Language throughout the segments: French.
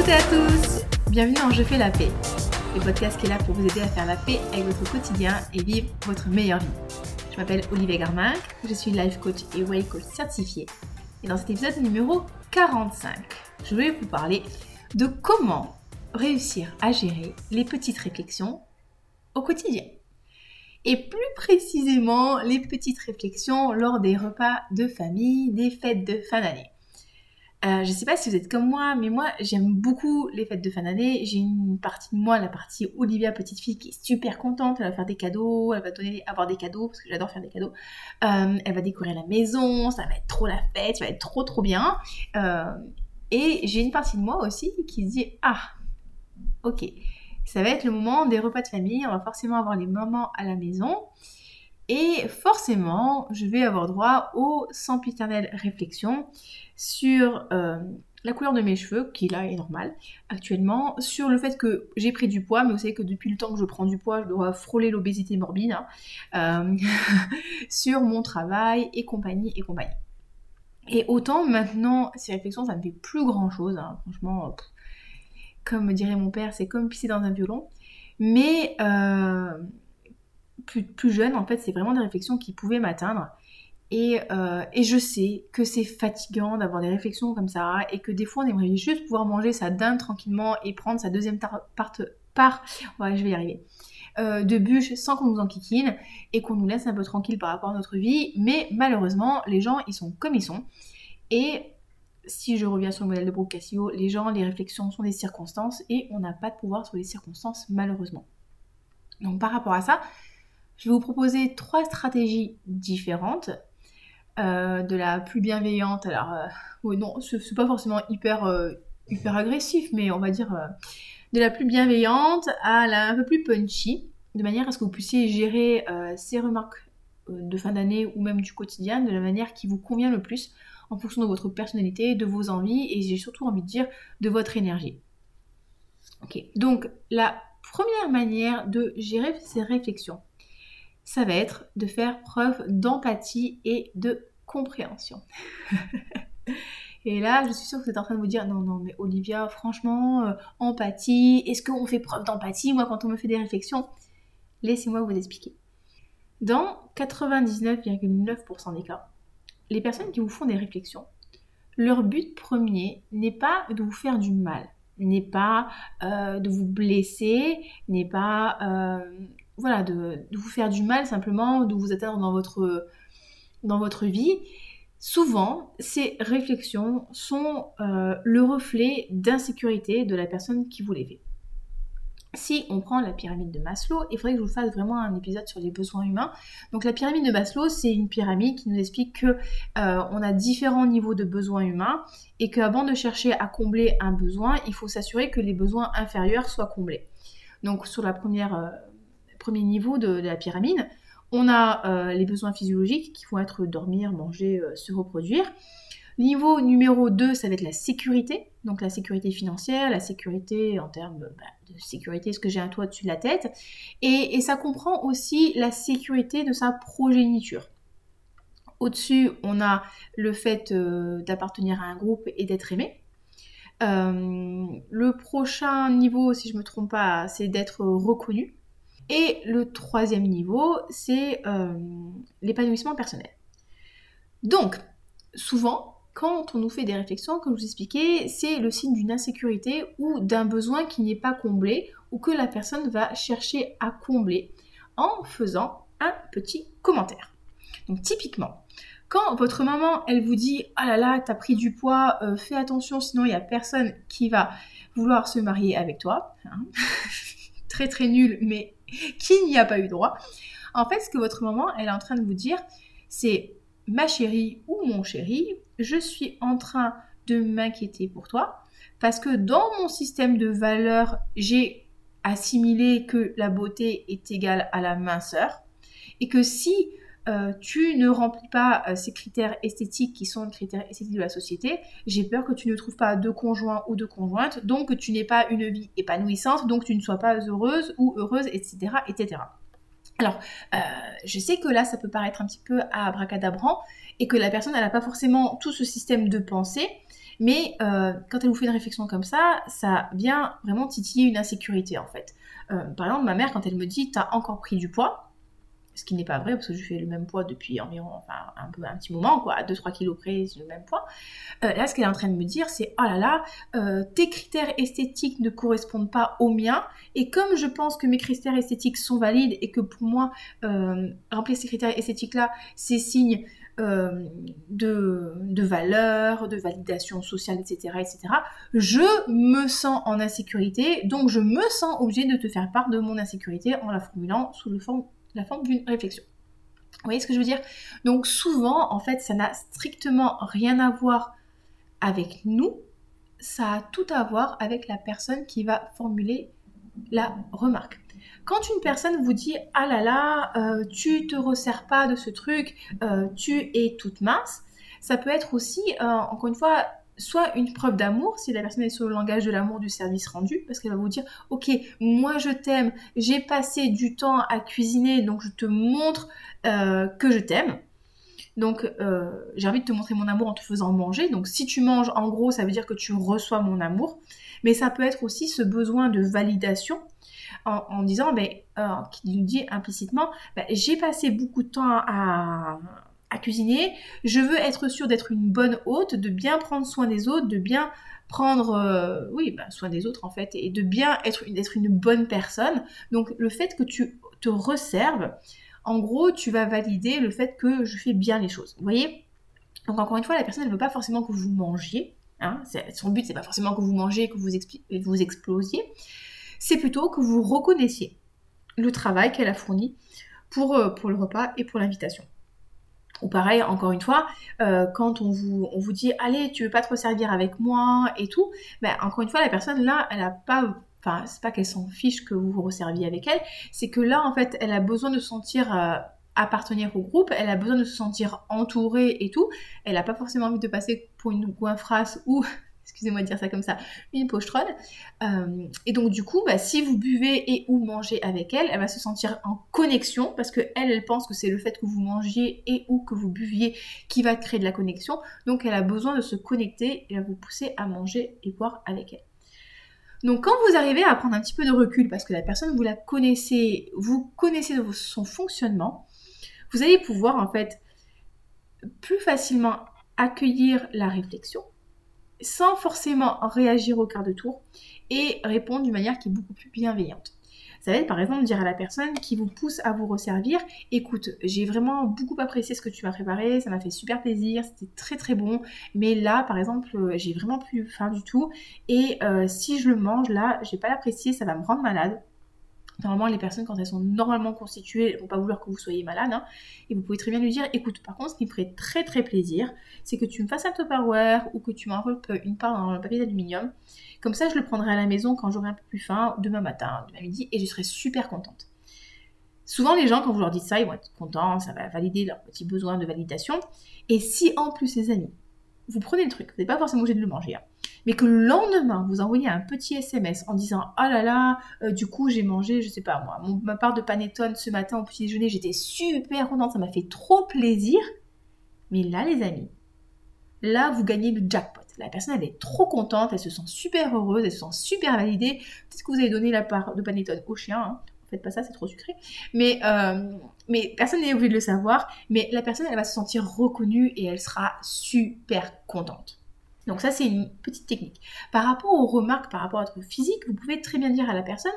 toutes et à tous Bienvenue dans Je fais la paix, le podcast qui est là pour vous aider à faire la paix avec votre quotidien et vivre votre meilleure vie. Je m'appelle Olivier Garminck, je suis life coach et way coach certifié. Et dans cet épisode numéro 45, je vais vous parler de comment réussir à gérer les petites réflexions au quotidien. Et plus précisément, les petites réflexions lors des repas de famille, des fêtes de fin d'année. Euh, je sais pas si vous êtes comme moi, mais moi j'aime beaucoup les fêtes de fin d'année. J'ai une partie de moi, la partie Olivia petite fille, qui est super contente. Elle va faire des cadeaux, elle va donner, avoir des cadeaux parce que j'adore faire des cadeaux. Euh, elle va décorer la maison, ça va être trop la fête, ça va être trop trop bien. Euh, et j'ai une partie de moi aussi qui se dit ah ok, ça va être le moment des repas de famille. On va forcément avoir les moments à la maison. Et forcément, je vais avoir droit aux sempiternelles réflexions sur euh, la couleur de mes cheveux, qui là est normale actuellement, sur le fait que j'ai pris du poids, mais vous savez que depuis le temps que je prends du poids, je dois frôler l'obésité morbide, hein, euh, sur mon travail et compagnie et compagnie. Et autant maintenant, ces réflexions, ça ne fait plus grand chose, hein. franchement, comme dirait mon père, c'est comme pisser dans un violon. Mais euh, plus, jeune, en fait, c'est vraiment des réflexions qui pouvaient m'atteindre. Euh, et, je sais que c'est fatigant d'avoir des réflexions comme ça et que des fois on aimerait juste pouvoir manger sa dinde tranquillement et prendre sa deuxième part, part, je vais y arriver, euh, de bûche sans qu'on nous enquiquine et qu'on nous laisse un peu tranquille par rapport à notre vie. Mais malheureusement, les gens ils sont comme ils sont. Et si je reviens sur le modèle de Brooke Cassio, les gens, les réflexions sont des circonstances et on n'a pas de pouvoir sur les circonstances malheureusement. Donc par rapport à ça, je vais vous proposer trois stratégies différentes euh, de la plus bienveillante. Alors, euh, oui, non, pas forcément hyper, euh, hyper agressif, mais on va dire de la plus bienveillante à la un peu plus punchy, de manière à ce que vous puissiez gérer ces remarques de fin d'année ou même du quotidien de la manière qui vous convient le plus en fonction de votre personnalité, de vos envies et j'ai surtout envie de dire de votre énergie. Ok, donc la première manière de gérer ces réflexions, ça va être de faire preuve d'empathie et de compréhension. et là, je suis sûre que vous êtes en train de vous dire, non, non, mais Olivia, franchement, euh, empathie, est-ce qu'on fait preuve d'empathie, moi, quand on me fait des réflexions? Laissez-moi vous expliquer. Dans 99,9% des cas, les personnes qui vous font des réflexions, leur but premier n'est pas de vous faire du mal, n'est pas euh, de vous blesser, n'est pas euh, voilà, de, vous faire du mal simplement, de vous atteindre dans votre, dans votre vie. Souvent, ces réflexions sont euh, le reflet d'insécurité de la personne qui vous les fait. Si on prend la pyramide de Maslow, il faudrait que je vous fasse vraiment un épisode sur les besoins humains. Donc la pyramide de Maslow, c'est une pyramide qui nous explique que euh, on a différents niveaux de besoins humains et qu'avant de chercher à combler un besoin, il faut s'assurer que les besoins inférieurs soient comblés. Donc sur la première euh, premier niveau de, la pyramide, on a euh, les besoins physiologiques qui vont être dormir, manger, se reproduire. Niveau numéro 2, ça va être la sécurité, donc la sécurité financière, la sécurité en termes bah, de sécurité, est-ce que j'ai un toit au-dessus de la tête, et, ça comprend aussi la sécurité de sa progéniture. Au-dessus, on a le fait euh, d'appartenir à un groupe et d'être aimé. Euh, le prochain niveau, si je ne me trompe pas, c'est d'être reconnu. Et le troisième niveau, c'est euh, l'épanouissement personnel. Donc, souvent, quand on nous fait des réflexions, comme je vous expliquais, c'est le signe d'une insécurité ou d'un besoin qui n'est pas comblé ou que la personne va chercher à combler en faisant un petit commentaire. Donc typiquement, quand votre maman, elle vous dit « Ah là là, t'as pris du poids, euh, fais attention, sinon il n'y a personne qui va vouloir se marier avec toi. Hein. très très nul, mais qui n'y a pas eu droit. En fait, ce que votre maman, elle est en train de vous dire, c'est « Ma chérie ou mon chéri, je suis en train de m'inquiéter pour toi parce que dans mon système de valeurs, j'ai assimilé que la beauté est égale à la minceur et que si euh, tu ne remplis pas euh, ces critères esthétiques qui sont les critères esthétiques de la société, j'ai peur que tu ne trouves pas de conjoint ou de conjointe, donc que tu n'aies pas une vie épanouissante, donc tu ne sois pas heureuse ou heureuse, etc. etc. Alors, euh, je sais que là, ça peut paraître un petit peu abracadabrant et que la personne, elle n'a pas forcément tout ce système de pensée, Mais quand elle vous fait une réflexion comme ça, ça vient vraiment titiller une insécurité en fait. Euh, par exemple, ma mère, quand elle me dit T'as encore pris du poids, ce qui n'est pas vrai parce que je fais le même poids depuis environ enfin, un, peu, un petit moment, quoi, à 2-3 kilos près, c'est le même poids. Euh, là, ce qu'elle est en train de me dire, c'est oh là là, euh, tes critères esthétiques ne correspondent pas aux miens, et comme je pense que mes critères esthétiques sont valides et que pour moi, euh, remplir ces critères esthétiques-là, c'est signe de, de valeur, de validation sociale, etc., etc., je me sens en insécurité, donc je me sens obligée de te faire part de mon insécurité en la formulant sous le forme la forme d'une réflexion. Vous voyez ce que je veux dire? Donc souvent, en fait, ça n'a strictement rien à voir avec nous, ça a tout à voir avec la personne qui va formuler la remarque. Quand une personne vous dit ah là là, euh, tu te resserres pas de ce truc, euh, tu es toute mince, ça peut être aussi, euh, encore une fois, soit une preuve d'amour, si la personne est sur le langage de l'amour du service rendu, parce qu'elle va vous dire, ok, moi je t'aime, j'ai passé du temps à cuisiner, donc je te montre euh, que je t'aime. Donc euh, j'ai envie de te montrer mon amour en te faisant manger. Donc si tu manges, en gros, ça veut dire que tu reçois mon amour. Mais ça peut être aussi ce besoin de validation en, disant, ben, euh, qui nous dit implicitement, ben, j'ai passé beaucoup de temps à, à cuisiner. Je veux être sûre d'être une bonne hôte, de bien prendre soin des autres, de bien prendre euh, oui, bah, soin des autres en fait, et de bien être, une bonne personne. Donc le fait que tu te resserves, en gros, tu vas valider le fait que je fais bien les choses. Vous voyez? Donc encore une fois, la personne ne veut pas forcément que vous mangiez. Hein son but, c'est pas forcément que vous mangez, que vous, explosiez. C'est plutôt que vous reconnaissiez le travail qu'elle a fourni pour, euh, pour le repas et pour l'invitation. Ou pareil, encore une fois, euh, quand on vous, dit allez, tu veux pas te resservir avec moi et tout, ben, encore une fois, la personne là, elle a pas. Enfin, c'est pas qu'elle s'en fiche que vous vous resserviez avec elle, c'est que là, en fait, elle a besoin de se sentir euh, appartenir au groupe, elle a besoin de se sentir entourée et tout. Elle n'a pas forcément envie de passer pour une goinfrasse ou excusez-moi de dire ça comme ça, une pochetronne. Euh, et donc du coup, bah, si vous buvez et ou mangez avec elle, elle va se sentir en connexion parce que elle, elle pense que c'est le fait que vous mangiez et ou que vous buviez qui va créer de la connexion. Donc elle a besoin de se connecter et à vous pousser à manger et boire avec elle. Donc quand vous arrivez à prendre un petit peu de recul parce que la personne vous la connaissez, vous connaissez son fonctionnement, vous allez pouvoir en fait plus facilement accueillir la réflexion sans forcément réagir au quart de tour et répondre d'une manière qui est beaucoup plus bienveillante. Ça va être par exemple dire à la personne qui vous pousse à vous resservir, écoute, j'ai vraiment beaucoup apprécié ce que tu m'as préparé, ça m'a fait super plaisir, c'était très très bon, mais là par exemple euh, j'ai vraiment plus faim du tout et euh, si je le mange là, j'ai pas l'apprécié, ça va me rendre malade. Normalement, les personnes, quand elles sont normalement constituées, vont pas vouloir que vous soyez malade. Hein. et vous pouvez très bien lui dire, écoute, par contre, ce qui me ferait très très plaisir, c'est que tu me fasses un Tupperware ou que tu m'enveloppes une part dans le papier d'aluminium. Comme ça, je le prendrai à la maison quand j'aurai un peu plus faim, demain matin, demain midi, et je serai super contente. Souvent, les gens, quand vous leur dites ça, ils vont être contents, ça va valider leurs petits besoins de validation. Et si en plus, les amis, vous prenez le truc, vous n'êtes pas forcément obligé de le manger, hein, mais que le lendemain, vous envoyez un petit SMS en disant Oh là là, euh, du coup, j'ai mangé, je sais pas moi, ma part de panettone ce matin au petit déjeuner, j'étais super contente, ça m'a fait trop plaisir. Mais là, les amis, là, vous gagnez le jackpot. La personne, elle est trop contente, elle se sent super heureuse, elle se sent super validée. Peut-être que vous avez donné la part de panettone au chien, hein. faites pas ça, c'est trop sucré. Mais, euh, mais personne n'est obligé de le savoir. Mais la personne, elle va se sentir reconnue et elle sera super contente. Donc ça, c'est une petite technique. Par rapport aux remarques, par rapport à votre physique, vous pouvez très bien dire à la personne,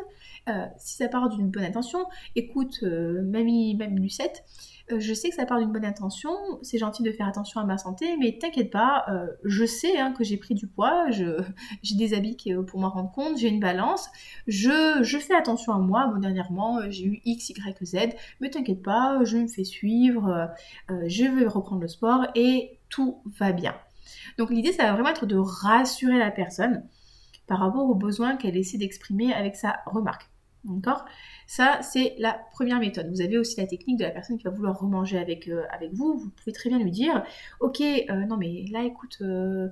euh, si ça part d'une bonne intention, écoute, euh, mamie, Lucette, euh, je sais que ça part d'une bonne intention, c'est gentil de faire attention à ma santé, mais t'inquiète pas, je sais hein, que j'ai pris du poids, j'ai des habits pour m'en rendre compte, j'ai une balance, je, je, fais attention à moi, bon dernièrement j'ai eu X, Y, Z, mais t'inquiète pas, je me fais suivre, je vais reprendre le sport et tout va bien. Donc l'idée, ça va vraiment être de rassurer la personne par rapport aux besoins qu'elle essaie d'exprimer avec sa remarque. D'accord? Ça, c'est la première méthode. Vous avez aussi la technique de la personne qui va vouloir remanger avec, euh, vous. Vous pouvez très bien lui dire, ok, euh, non mais là, écoute, euh,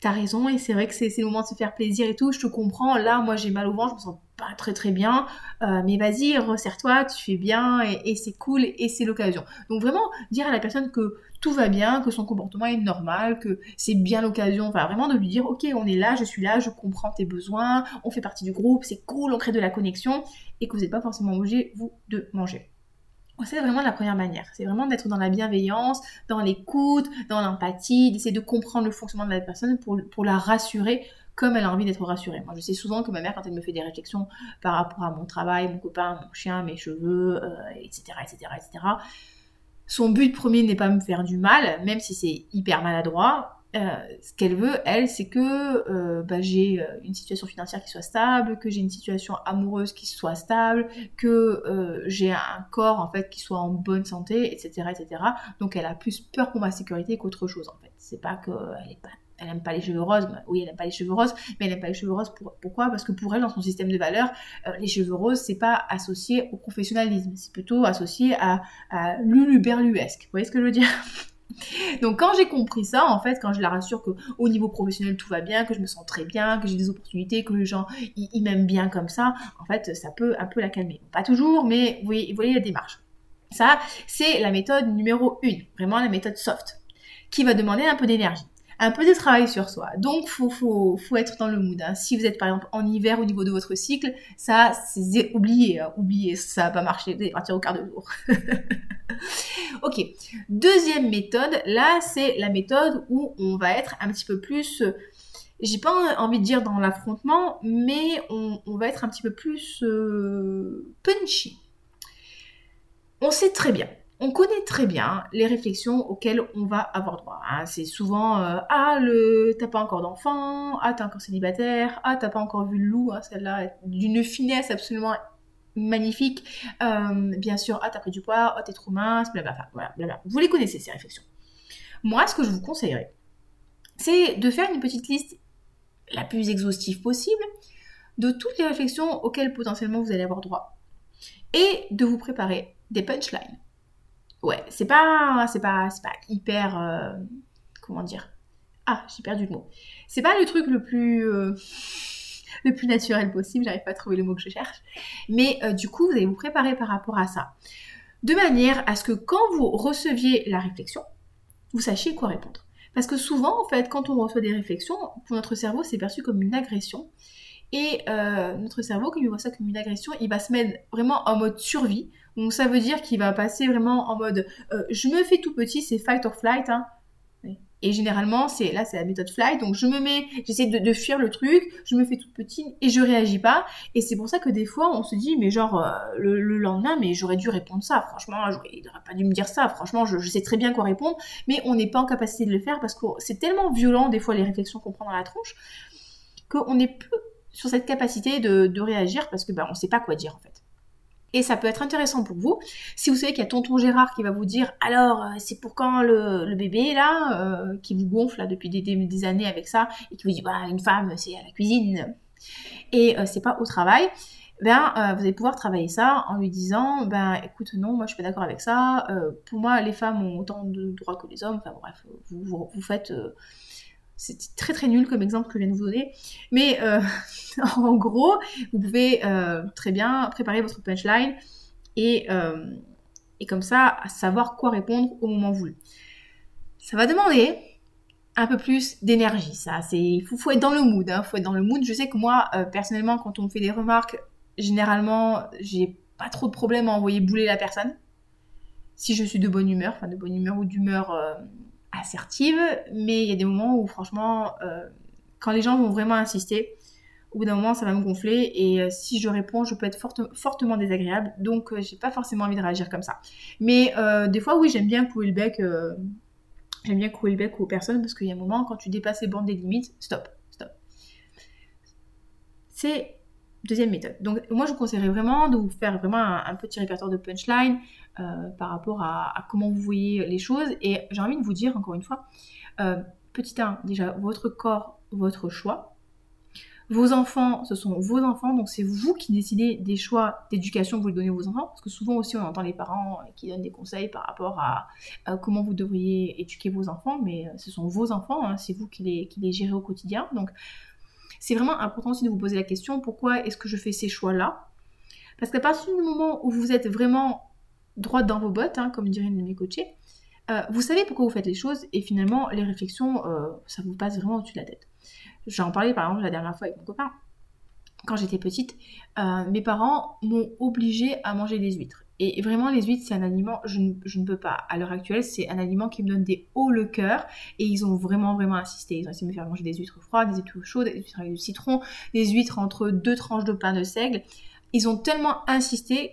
t'as raison et c'est vrai que c'est le moment de se faire plaisir et tout, je te comprends. Là, moi, j'ai mal au ventre, je me sens pas très très bien, euh, mais vas-y, resserre-toi, tu fais bien et, c'est cool et c'est l'occasion. Donc vraiment dire à la personne que tout va bien, que son comportement est normal, que c'est bien l'occasion, enfin vraiment de lui dire ok on est là, je suis là, je comprends tes besoins, on fait partie du groupe, c'est cool, on crée de la connexion et que vous n'êtes pas forcément obligé vous de manger. C'est vraiment la première manière. C'est vraiment d'être dans la bienveillance, dans l'écoute, dans l'empathie, d'essayer de comprendre le fonctionnement de la personne pour, pour la rassurer comme elle a envie d'être rassurée. Moi, je sais souvent que ma mère, quand elle me fait des réflexions par rapport à mon travail, mon copain, mon chien, mes cheveux, etc., etc., etc., son but premier n'est pas me faire du mal, même si c'est hyper maladroit. Euh, ce qu'elle veut, elle, c'est que euh, bah, j'ai euh, une situation financière qui soit stable, que j'ai une situation amoureuse qui soit stable, que j'ai un corps en fait qui soit en bonne santé, etc., etc. Donc elle a plus peur pour ma sécurité qu'autre chose en fait. C'est pas qu'elle est pas elle aime pas les cheveux roses, oui, elle aime pas les cheveux roses, mais elle aime pas les cheveux roses pourquoi? Parce que pour elle, dans son système de valeurs, euh, les cheveux roses, c'est pas associé au professionnalisme, c'est plutôt associé à, à l'uluberluesque. Vous voyez ce que je veux dire? Donc quand j'ai compris ça, en fait, quand je la rassure que au niveau professionnel tout va bien, que je me sens très bien, que j'ai des opportunités, que les gens ils m'aiment bien comme ça, en fait, ça peut un peu la calmer. Pas toujours, mais vous voyez, vous voyez la démarche. Ça, c'est la méthode numéro 1, vraiment la méthode soft, qui va demander un peu d'énergie un peu de travail sur soi. Donc, faut, faut, être dans le mood. Hein. Si vous êtes par exemple en hiver au niveau de votre cycle, ça, c'est oublié, hein. oubliez, ça va pas marcher, vous allez partir au quart de jour. ok. Deuxième méthode, là, c'est la méthode où on va être un petit peu plus j'ai pas envie de dire dans l'affrontement, mais on, va être un petit peu plus euh, punchy. On sait très bien on connaît très bien les réflexions auxquelles on va avoir droit. Hein. C'est souvent euh, ah le t'as pas encore d'enfant, ah t'es encore célibataire, ah t'as pas encore vu le loup, hein, celle-là d'une finesse absolument magnifique. Euh, bien sûr, ah t'as pris du poids, oh t'es trop mince, blablabla. Voilà, Vous les connaissez ces réflexions. Moi, ce que je vous conseillerais, c'est de faire une petite liste la plus exhaustive possible de toutes les réflexions auxquelles potentiellement vous allez avoir droit et de vous préparer des punchlines ouais, c'est pas, c'est pas, c'est pas hyper, euh, comment dire? Ah, j'ai perdu le mot. C'est pas le truc le plus, euh, le plus naturel possible. J'arrive pas à trouver le mot que je cherche. Mais euh, du coup, vous allez vous préparer par rapport à ça, de manière à ce que quand vous receviez la réflexion, vous sachiez quoi répondre. Parce que souvent, en fait, quand on reçoit des réflexions, pour notre cerveau, c'est perçu comme une agression. Et notre cerveau, quand il voit ça comme une agression, il va se mettre vraiment en mode survie donc ça veut dire qu'il va passer vraiment en mode euh, je me fais tout petit, c'est fight or flight. Hein. Et généralement, c'est là, c'est la méthode flight. Donc je me mets, j'essaie de, fuir le truc, je me fais tout petit et je réagis pas. Et c'est pour ça que des fois, on se dit, mais genre euh, le, lendemain, mais j'aurais dû répondre ça. Franchement, il n'aurait pas dû me dire ça. Franchement, je, sais très bien quoi répondre, mais on n'est pas en capacité de le faire parce que c'est tellement violent des fois les réflexions qu'on prend dans la tronche qu'on n'est plus sur cette capacité de, réagir parce que bah, on sait pas quoi dire en fait. Et ça peut être intéressant pour vous. Si vous savez qu'il y a tonton Gérard qui va vous dire alors euh, c'est pour quand le, bébé là euh, qui vous gonfle là depuis des, années avec ça et qui vous dit bah une femme c'est à la cuisine et euh, c'est pas au travail. Ben, vous allez pouvoir travailler ça en lui disant ben écoute non moi je suis pas d'accord avec ça pour moi les femmes ont autant de droits que les hommes enfin bref vous, vous faites c'est très très nul comme exemple que je viens de vous donner. Mais euh, en gros, vous pouvez euh, très bien préparer votre punchline et, euh, et comme ça, savoir quoi répondre au moment voulu. Ça va demander un peu plus d'énergie, ça. Il faut, faut, être dans le mood. Hein, faut être dans le mood. Je sais que moi, personnellement, quand on me fait des remarques, généralement, j'ai pas trop de problème à envoyer bouler la personne. Si je suis de bonne humeur, enfin de bonne humeur ou d'humeur assertive, mais il y a des moments où franchement, euh, quand les gens vont vraiment insister, au bout d'un moment, ça va me gonfler et euh, si je réponds, je peux être fortement désagréable. Donc, euh, j'ai pas forcément envie de réagir comme ça. Mais des fois, oui, j'aime bien couler le bec. j'aime bien couler le bec aux personnes parce qu'il y a un moment, quand tu dépasses les bandes des limites, stop, stop. C'est deuxième méthode. Donc, moi, je vous conseillerais vraiment de vous faire vraiment un petit répertoire de punchline, euh, par rapport à, comment vous voyez les choses. Et j'ai envie de vous dire, encore une fois, euh, petit 1, déjà, votre corps, votre choix. Vos enfants, ce sont vos enfants, donc c'est vous qui décidez des choix d'éducation que vous donnez vos enfants, parce que souvent aussi on entend les parents qui donnent des conseils par rapport à, comment vous devriez éduquer vos enfants, mais ce sont vos enfants, hein, c'est vous qui les, qui les gérez au quotidien. Donc c'est vraiment important aussi de vous poser la question pourquoi est-ce que je fais ces choix-là? Parce qu'à partir du moment où vous êtes vraiment droite dans vos bottes, hein, comme dirait une de mes coachés, euh, vous savez pourquoi vous faites les choses et finalement les réflexions, euh, ça vous passe vraiment au-dessus de la tête. J'en parlais par exemple la dernière fois avec mon copain. Quand j'étais petite, euh, mes parents m'ont obligée à manger des huîtres. Et vraiment, les huîtres, c'est un aliment, je ne, peux pas. À l'heure actuelle, c'est un aliment qui me donne des hauts le cœur. Et ils ont vraiment, vraiment insisté. Ils ont essayé de me faire manger des huîtres froides, des huîtres chaudes, des huîtres avec du citron, des huîtres entre deux tranches de pain de seigle. Ils ont tellement insisté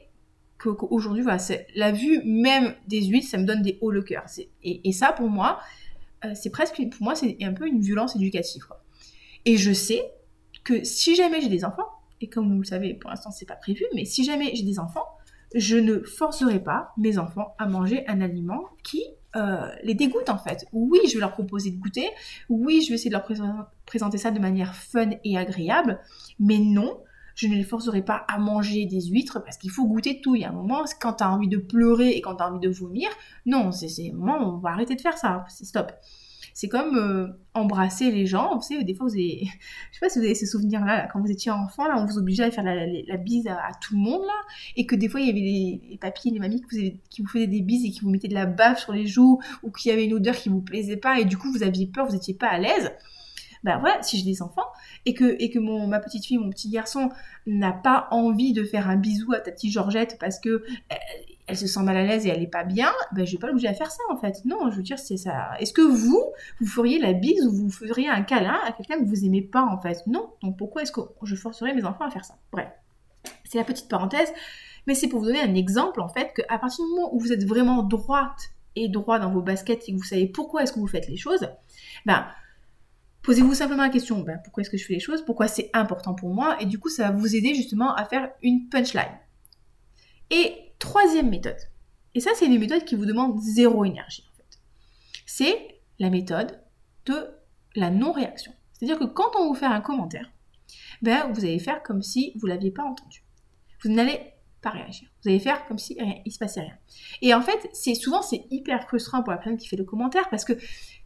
qu'aujourd'hui, voilà, la vue même des huîtres, ça me donne des hauts le cœur. Et, et, ça, pour moi, euh, c'est presque, pour moi, c'est un peu une violence éducative. Et je sais que si jamais j'ai des enfants, et comme vous le savez, pour l'instant, c'est pas prévu, mais si jamais j'ai des enfants, je ne forcerai pas mes enfants à manger un aliment qui euh, les dégoûte en fait. Oui, je vais leur proposer de goûter, oui, je vais essayer de leur présenter ça de manière fun et agréable, mais non, je ne les forcerai pas à manger des huîtres parce qu'il faut goûter tout. Il y a un moment, quand tu as envie de pleurer et quand tu as envie de vomir, non, c'est moment, on va arrêter de faire ça, c'est stop. C'est comme euh, embrasser les gens. Vous savez, des fois, vous avez... je sais pas si vous avez ces souvenirs-là, quand vous étiez enfant, là, on vous obligeait à faire la, bise à, tout le monde, là, et que des fois, il y avait les, les papis, les mamies qui vous, qui vous faisaient des bises et qui vous mettaient de la bave sur les joues, ou qu'il y avait une odeur qui vous plaisait pas, et du coup, vous aviez peur, vous n'étiez pas à l'aise. Ben voilà, si j'ai des enfants et que, et que mon, ma petite fille, mon petit garçon n'a pas envie de faire un bisou à ta petite Georgette parce que elle se sent mal à l'aise et elle n'est pas bien, ben, je vais pas l'obliger à faire ça en fait. Non, je veux dire, c'est ça. Est-ce que vous, vous feriez la bise ou vous feriez un câlin à quelqu'un que vous aimez pas en fait? Non. Donc pourquoi est-ce que je forcerais mes enfants à faire ça? Bref, c'est la petite parenthèse, mais c'est pour vous donner un exemple en fait qu'à partir du moment où vous êtes vraiment droite et droit dans vos baskets et que vous savez pourquoi est-ce que vous faites les choses, ben posez-vous simplement la question ben, pourquoi est-ce que je fais les choses? Pourquoi c'est important pour moi? Et du coup, ça va vous aider justement à faire une punchline. Et troisième méthode, et ça c'est une méthode qui vous demande zéro énergie en fait, c'est la méthode de la non-réaction. C'est-à-dire que quand on vous fait un commentaire, ben, vous allez faire comme si vous ne l'aviez pas entendu. Vous n'allez réagir. Vous allez faire comme si rien, il se passait rien. Et en fait, c'est souvent c'est hyper frustrant pour la personne qui fait le commentaire parce que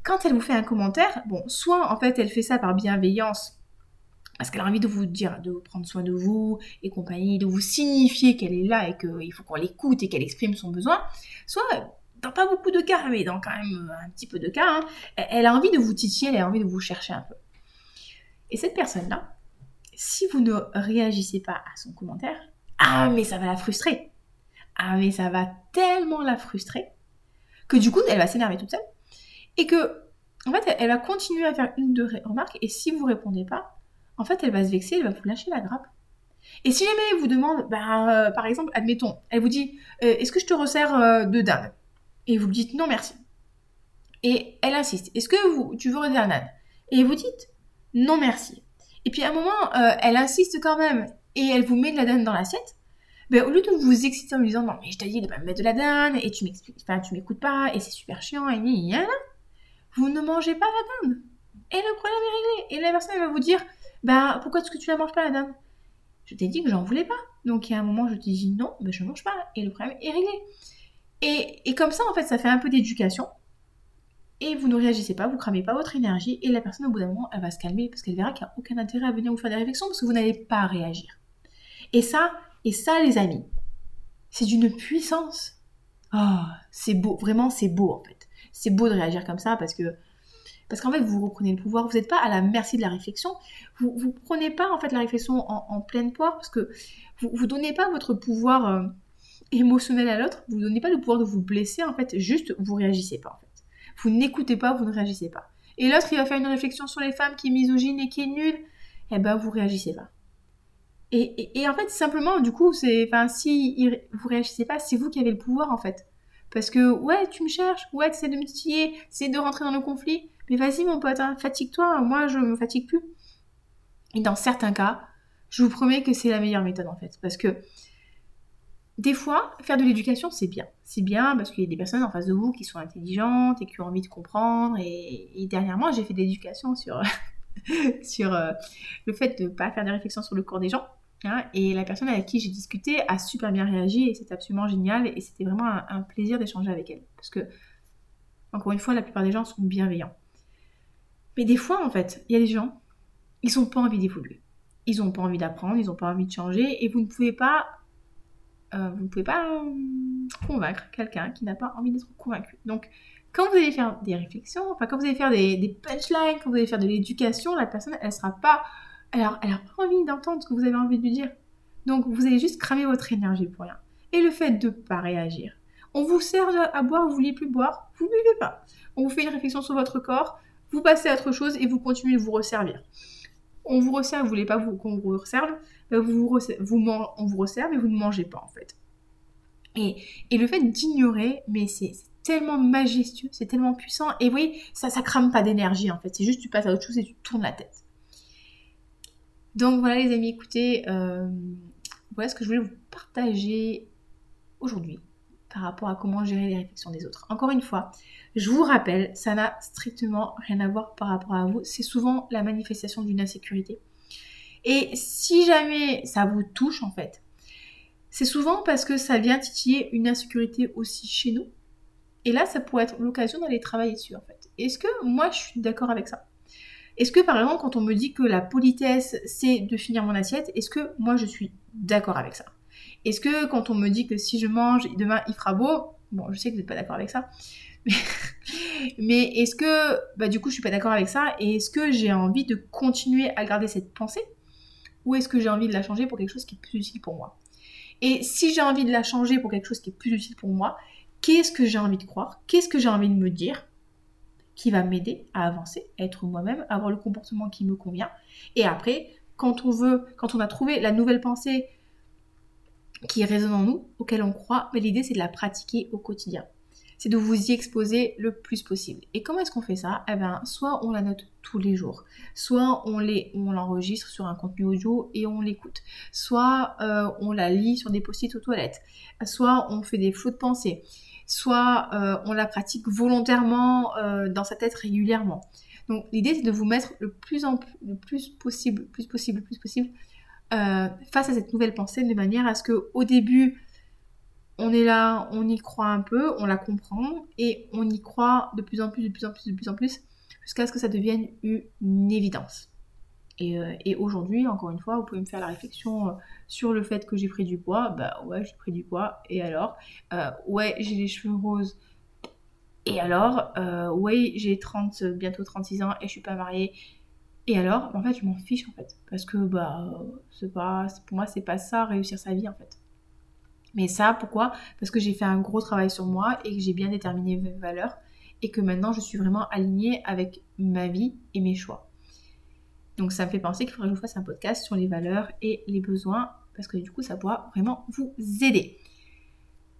quand elle vous fait un commentaire, bon, soit en fait elle fait ça par bienveillance parce qu'elle a envie de vous dire, de prendre soin de vous et compagnie, de vous signifier qu'elle est là et qu'il faut qu'on l'écoute et qu'elle exprime son besoin, soit dans pas beaucoup de cas, mais dans quand même un petit peu de cas, hein, elle a envie de vous titiller, elle a envie de vous chercher un peu. Et cette personne-là, si vous ne réagissez pas à son commentaire, ah mais ça va la frustrer. Ah mais ça va tellement la frustrer que du coup elle va s'énerver toute seule et que en fait elle va continuer à faire une ou deux remarques et si vous répondez pas, en fait, elle va se vexer, elle va vous lâcher la grappe. Et si jamais elle vous demande, bah, euh, par exemple, admettons, elle vous dit, euh, est-ce que je te resserre euh, de dinde Et vous dites non merci. Et elle insiste, est-ce que vous, tu veux resserrer un Et vous dites non merci. Et puis à un moment, elle insiste quand même et elle vous met de la dinde dans l'assiette. Ben, au lieu de vous exciter en lui disant non mais je t'ai dit de pas me mettre de la dinde et tu m'expliques, enfin tu m'écoutes pas et c'est super chiant et ni vous ne mangez pas la dinde. Et le problème est réglé. Et la personne elle va vous dire bah pourquoi est-ce que tu la manges pas la dame Je t'ai dit que j'en voulais pas. Donc il y a un moment je te dis non, ben je mange pas. Et le problème est réglé. Et, et comme ça en fait ça fait un peu d'éducation. Et vous ne réagissez pas, vous cramez pas votre énergie et la personne au bout d'un moment elle va se calmer parce qu'elle verra qu'il n'y a aucun intérêt à venir vous faire des réflexions parce que vous n'allez pas réagir. Et ça, et ça les amis, c'est d'une puissance. Oh, c'est beau, vraiment c'est beau en fait. C'est beau de réagir comme ça parce que parce qu'en fait, vous reprenez le pouvoir, vous n'êtes pas à la merci de la réflexion, vous ne prenez pas en fait la réflexion en, pleine poire, parce que vous ne donnez pas votre pouvoir euh, émotionnel à l'autre, vous ne donnez pas le pouvoir de vous blesser, en fait, juste vous réagissez pas, en fait. Vous n'écoutez pas, vous ne réagissez pas. Et l'autre, il va faire une réflexion sur les femmes qui est misogyne et qui est nulle, eh ben, vous réagissez pas. Et, en fait, simplement, du coup, c'est, enfin, si vous réagissez pas, c'est vous qui avez le pouvoir, en fait. Parce que, ouais, tu me cherches, ouais, tu de me titiller, c'est de rentrer dans le conflit. Mais vas-y mon pote, hein, fatigue-toi, moi je me fatigue plus. Et dans certains cas, je vous promets que c'est la meilleure méthode en fait. Parce que des fois, faire de l'éducation, c'est bien. C'est bien parce qu'il y a des personnes en face de vous qui sont intelligentes et qui ont envie de comprendre. Et, dernièrement, j'ai fait de l'éducation sur, sur euh, le fait de ne pas faire des réflexions sur le cours des gens. Hein. et la personne avec qui j'ai discuté a super bien réagi et c'est absolument génial. Et c'était vraiment un plaisir d'échanger avec elle. Parce que, encore une fois, la plupart des gens sont bienveillants. Mais des fois, en fait, il y a des gens, ils n'ont pas envie d'évoluer. Ils n'ont pas envie d'apprendre, ils n'ont pas envie de changer, et vous ne pouvez pas, euh, vous ne pouvez pas euh, convaincre quelqu'un qui n'a pas envie d'être convaincu. Donc, quand vous allez faire des réflexions, enfin quand vous allez faire des, punchlines, quand vous allez faire de l'éducation, la personne, elle sera pas, alors elle n'a pas envie d'entendre ce que vous avez envie de lui dire. Donc, vous allez juste cramer votre énergie pour rien. Et le fait de ne pas réagir. On vous sert à boire, vous voulez plus boire, vous ne buvez pas. On vous fait une réflexion sur votre corps, vous passez à autre chose et vous continuez de vous resservir. On vous resserre, vous voulez pas qu'on vous resserve, ben vous, vous, on vous resserve mais vous ne mangez pas en fait. Et, et le fait d'ignorer, mais c'est tellement majestueux, c'est tellement puissant. Et vous voyez, ça, ça crame pas d'énergie en fait. C'est juste tu passes à autre chose et tu tournes la tête. Donc voilà les amis, écoutez, euh, voilà ce que je voulais vous partager aujourd'hui par rapport à comment gérer les réflexions des autres. Encore une fois, je vous rappelle, ça n'a strictement rien à voir par rapport à vous. C'est souvent la manifestation d'une insécurité. Et si jamais ça vous touche en fait, c'est souvent parce que ça vient titiller une insécurité aussi chez nous. Et là, ça pourrait être l'occasion d'aller travailler dessus en fait. Est-ce que moi je suis d'accord avec ça? Est-ce que par exemple quand on me dit que la politesse c'est de finir mon assiette, est-ce que moi je suis d'accord avec ça? Est-ce que quand on me dit que si je mange, demain il fera beau, bon, je sais que vous n'êtes pas d'accord avec ça, mais, est-ce que, bah du coup, je suis pas d'accord avec ça, et est-ce que j'ai envie de continuer à garder cette pensée, ou est-ce que j'ai envie de la changer pour quelque chose qui est plus utile pour moi? Et si j'ai envie de la changer pour quelque chose qui est plus utile pour moi, qu'est-ce que j'ai envie de croire? Qu'est-ce que j'ai envie de me dire? Qui va m'aider à avancer, à être moi-même, à avoir le comportement qui me convient. Et après, quand on veut, quand on a trouvé la nouvelle pensée, qui résonne en nous, auquel on croit, mais l'idée c'est de la pratiquer au quotidien. C'est de vous y exposer le plus possible. Et comment est-ce qu'on fait ça? Eh bien, soit on la note tous les jours, soit on l'enregistre sur un contenu audio et on l'écoute, soit euh, on la lit sur des post-it aux toilettes, soit on fait des flots de pensée, soit euh, on la pratique volontairement euh, dans sa tête régulièrement. Donc l'idée c'est de vous mettre le plus, en, le plus possible, plus possible, plus possible euh, face à cette nouvelle pensée de manière à ce que au début on est là, on y croit un peu, on la comprend et on y croit de plus en plus, de plus en plus, de plus en plus jusqu'à ce que ça devienne une évidence. Et, euh, aujourd'hui, encore une fois, vous pouvez me faire la réflexion euh, sur le fait que j'ai pris du poids. Bah ouais, j'ai pris du poids. Et alors? Ouais, j'ai les cheveux roses. Et alors? Ouais, j'ai 30, bientôt 36 ans et je suis pas mariée. Et alors, en fait, je m'en fiche en fait. Parce que bah, c'est pas, pour moi, c'est pas ça, réussir sa vie en fait. Mais ça, pourquoi? Parce que j'ai fait un gros travail sur moi et que j'ai bien déterminé mes valeurs et que maintenant je suis vraiment alignée avec ma vie et mes choix. Donc ça me fait penser qu'il faudrait que je vous fasse un podcast sur les valeurs et les besoins parce que du coup ça pourra vraiment vous aider.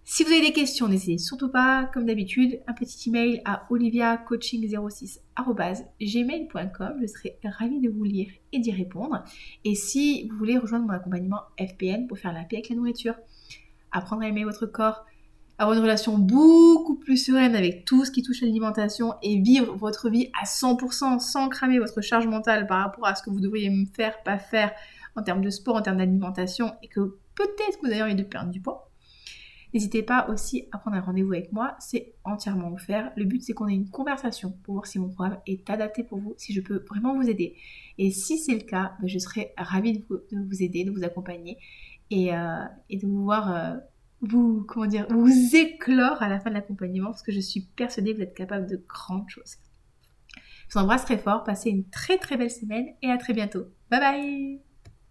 Si vous avez des questions, n'hésitez surtout pas, comme d'habitude, un petit email à oliviacoaching06.gmail.com. Je serai ravie de vous lire et d'y répondre. Et si vous voulez rejoindre mon accompagnement FPN pour faire la paix avec la nourriture, apprendre à aimer votre corps, avoir une relation beaucoup plus sereine avec tout ce qui touche l'alimentation et vivre votre vie à 100% sans cramer votre charge mentale par rapport à ce que vous devriez faire, pas faire en termes de sport, en termes d'alimentation et que peut-être que vous avez envie de perdre du poids N'hésitez pas aussi à prendre un rendez-vous avec moi, c'est entièrement offert. Le but c'est qu'on ait une conversation pour voir si mon programme est adapté pour vous, si je peux vraiment vous aider. Et si c'est le cas, ben, je serai ravie de vous, aider, de vous accompagner et, euh, de vous voir euh, vous, comment dire, vous éclore à la fin de l'accompagnement parce que je suis persuadée que vous êtes capable de grandes choses. Je vous embrasse très fort, passez une très très belle semaine et à très bientôt. Bye bye